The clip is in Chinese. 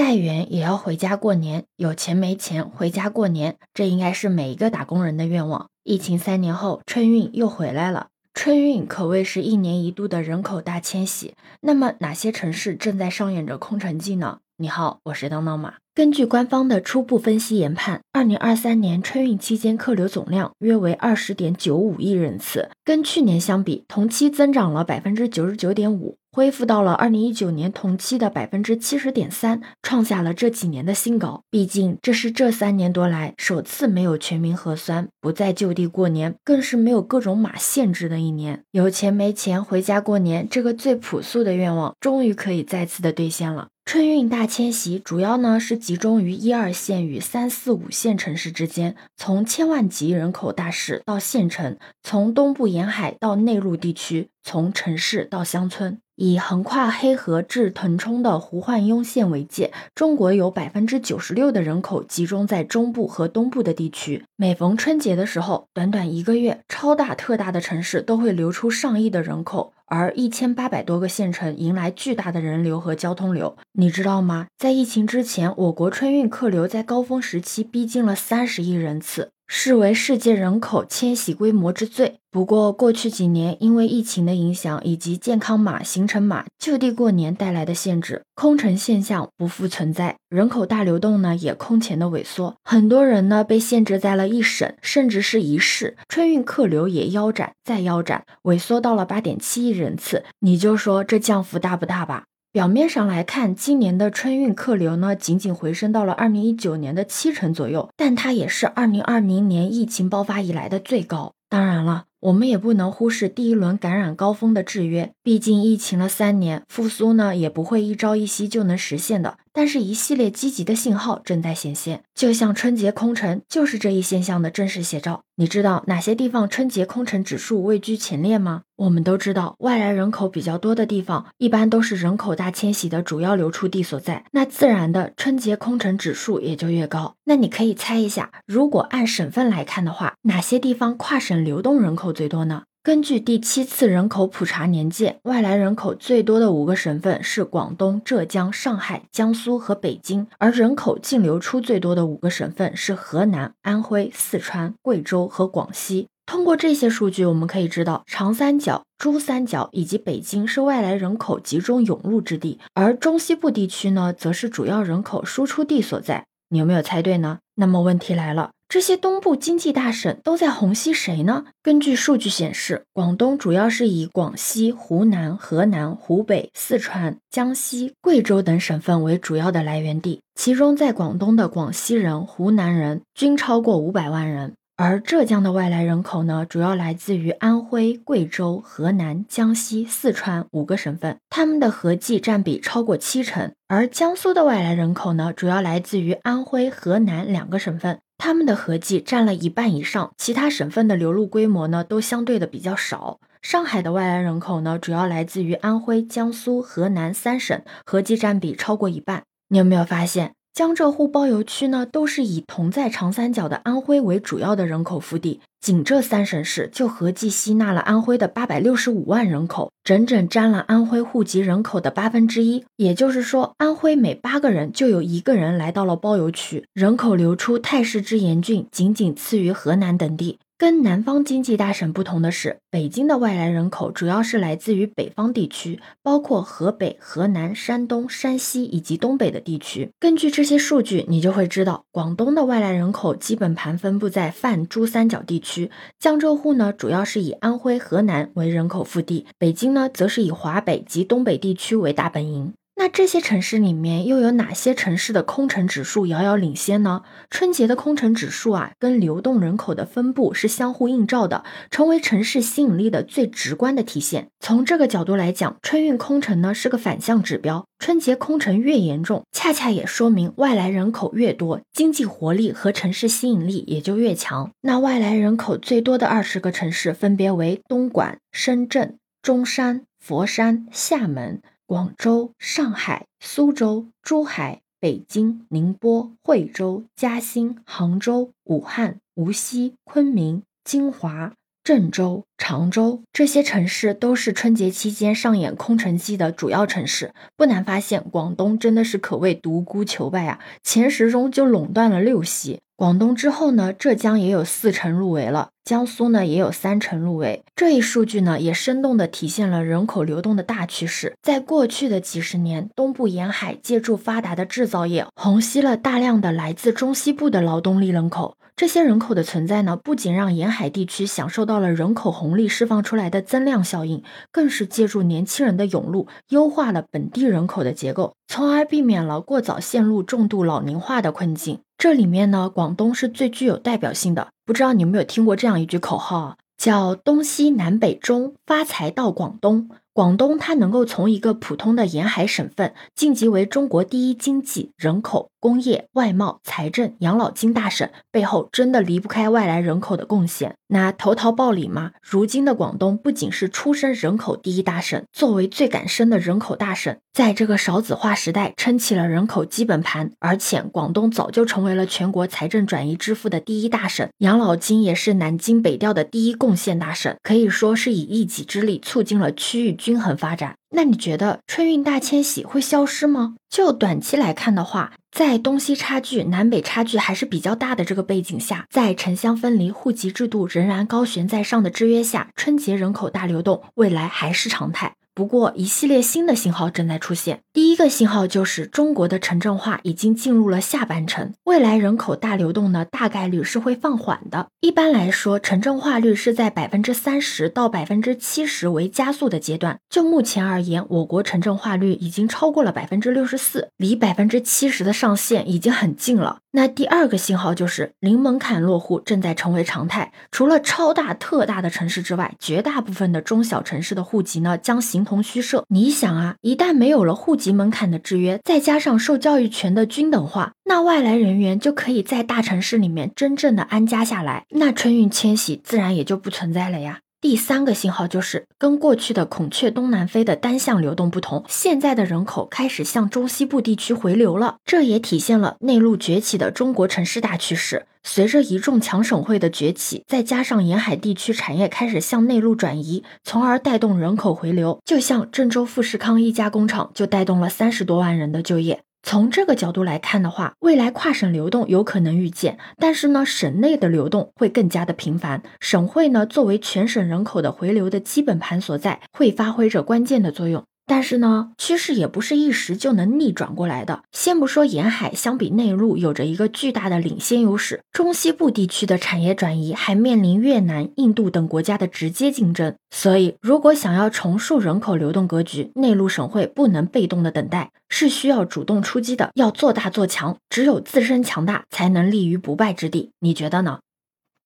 再远也要回家过年，有钱没钱回家过年，这应该是每一个打工人的愿望。疫情三年后，春运又回来了。春运可谓是一年一度的人口大迁徙。那么，哪些城市正在上演着空城计呢？你好，我是当当马。根据官方的初步分析研判，二零二三年春运期间客流总量约为二十点九五亿人次，跟去年相比，同期增长了百分之九十九点五，恢复到了二零一九年同期的百分之七十点三，创下了这几年的新高。毕竟这是这三年多来首次没有全民核酸，不再就地过年，更是没有各种码限制的一年。有钱没钱回家过年，这个最朴素的愿望，终于可以再次的兑现了。春运大迁徙主要呢是集中于一二线与三四五线城市之间，从千万级人口大市到县城，从东部沿海到内陆地区，从城市到乡村。以横跨黑河至腾冲的胡焕庸县为界，中国有百分之九十六的人口集中在中部和东部的地区。每逢春节的时候，短短一个月，超大特大的城市都会流出上亿的人口，而一千八百多个县城迎来巨大的人流和交通流。你知道吗？在疫情之前，我国春运客流在高峰时期逼近了三十亿人次。视为世界人口迁徙规模之最。不过，过去几年因为疫情的影响以及健康码、行程码就地过年带来的限制，空城现象不复存在，人口大流动呢也空前的萎缩。很多人呢被限制在了一省，甚至是一市，春运客流也腰斩再腰斩，萎缩到了八点七亿人次。你就说这降幅大不大吧？表面上来看，今年的春运客流呢，仅仅回升到了二零一九年的七成左右，但它也是二零二零年疫情爆发以来的最高。当然了。我们也不能忽视第一轮感染高峰的制约，毕竟疫情了三年，复苏呢也不会一朝一夕就能实现的。但是，一系列积极的信号正在显现，就像春节空城就是这一现象的真实写照。你知道哪些地方春节空城指数位居前列吗？我们都知道，外来人口比较多的地方，一般都是人口大迁徙的主要流出地所在，那自然的春节空城指数也就越高。那你可以猜一下，如果按省份来看的话，哪些地方跨省流动人口最多呢？根据第七次人口普查年鉴，外来人口最多的五个省份是广东、浙江、上海、江苏和北京，而人口净流出最多的五个省份是河南、安徽、四川、贵州和广西。通过这些数据，我们可以知道，长三角、珠三角以及北京是外来人口集中涌入之地，而中西部地区呢，则是主要人口输出地所在。你有没有猜对呢？那么问题来了。这些东部经济大省都在虹吸谁呢？根据数据显示，广东主要是以广西、湖南、河南、湖北、四川、江西、贵州等省份为主要的来源地，其中在广东的广西人、湖南人均超过五百万人，而浙江的外来人口呢，主要来自于安徽、贵州、河南、江西、四川五个省份，他们的合计占比超过七成，而江苏的外来人口呢，主要来自于安徽、河南两个省份。他们的合计占了一半以上，其他省份的流入规模呢都相对的比较少。上海的外来人口呢主要来自于安徽、江苏、河南三省，合计占比超过一半。你有没有发现？江浙沪包邮区呢，都是以同在长三角的安徽为主要的人口腹地，仅这三省市就合计吸纳了安徽的八百六十五万人口，整整占了安徽户籍人口的八分之一。也就是说，安徽每八个人就有一个人来到了包邮区，人口流出态势之严峻，仅仅次于河南等地。跟南方经济大省不同的是，北京的外来人口主要是来自于北方地区，包括河北、河南、山东、山西以及东北的地区。根据这些数据，你就会知道，广东的外来人口基本盘分布在泛珠三角地区，江浙沪呢主要是以安徽、河南为人口腹地，北京呢则是以华北及东北地区为大本营。这些城市里面又有哪些城市的空城指数遥遥领先呢？春节的空城指数啊，跟流动人口的分布是相互映照的，成为城市吸引力的最直观的体现。从这个角度来讲，春运空城呢是个反向指标。春节空城越严重，恰恰也说明外来人口越多，经济活力和城市吸引力也就越强。那外来人口最多的二十个城市分别为东莞、深圳、中山、佛山、厦门。广州、上海、苏州、珠海、北京、宁波、惠州、嘉兴、杭州、武汉、无锡、昆明、金华、郑州、常州这些城市都是春节期间上演空城计的主要城市。不难发现，广东真的是可谓独孤求败啊，前十中就垄断了六席。广东之后呢，浙江也有四成入围了，江苏呢也有三成入围。这一数据呢，也生动地体现了人口流动的大趋势。在过去的几十年，东部沿海借助发达的制造业，虹吸了大量的来自中西部的劳动力人口。这些人口的存在呢，不仅让沿海地区享受到了人口红利释放出来的增量效应，更是借助年轻人的涌入，优化了本地人口的结构，从而避免了过早陷入重度老龄化的困境。这里面呢，广东是最具有代表性的。不知道你有没有听过这样一句口号啊，叫“东西南北中，发财到广东”。广东它能够从一个普通的沿海省份晋级为中国第一经济、人口、工业、外贸、财政、养老金大省，背后真的离不开外来人口的贡献。那投桃报李嘛，如今的广东不仅是出生人口第一大省，作为最敢生的人口大省，在这个少子化时代撑起了人口基本盘，而且广东早就成为了全国财政转移支付的第一大省，养老金也是南京北调的第一贡献大省，可以说是以一己之力促进了区域。均衡发展，那你觉得春运大迁徙会消失吗？就短期来看的话，在东西差距、南北差距还是比较大的这个背景下，在城乡分离、户籍制度仍然高悬在上的制约下，春节人口大流动未来还是常态。不过，一系列新的信号正在出现。第一个信号就是中国的城镇化已经进入了下半程，未来人口大流动呢，大概率是会放缓的。一般来说，城镇化率是在百分之三十到百分之七十为加速的阶段。就目前而言，我国城镇化率已经超过了百分之六十四，离百分之七十的上限已经很近了。那第二个信号就是零门槛落户正在成为常态。除了超大、特大的城市之外，绝大部分的中小城市的户籍呢将形同虚设。你想啊，一旦没有了户籍门槛的制约，再加上受教育权的均等化，那外来人员就可以在大城市里面真正的安家下来，那春运迁徙自然也就不存在了呀。第三个信号就是，跟过去的孔雀东南飞的单向流动不同，现在的人口开始向中西部地区回流了。这也体现了内陆崛起的中国城市大趋势。随着一众强省会的崛起，再加上沿海地区产业开始向内陆转移，从而带动人口回流。就像郑州富士康一家工厂，就带动了三十多万人的就业。从这个角度来看的话，未来跨省流动有可能预见，但是呢，省内的流动会更加的频繁。省会呢，作为全省人口的回流的基本盘所在，会发挥着关键的作用。但是呢，趋势也不是一时就能逆转过来的。先不说沿海相比内陆有着一个巨大的领先优势，中西部地区的产业转移还面临越南、印度等国家的直接竞争。所以，如果想要重塑人口流动格局，内陆省会不能被动的等待，是需要主动出击的，要做大做强。只有自身强大，才能立于不败之地。你觉得呢？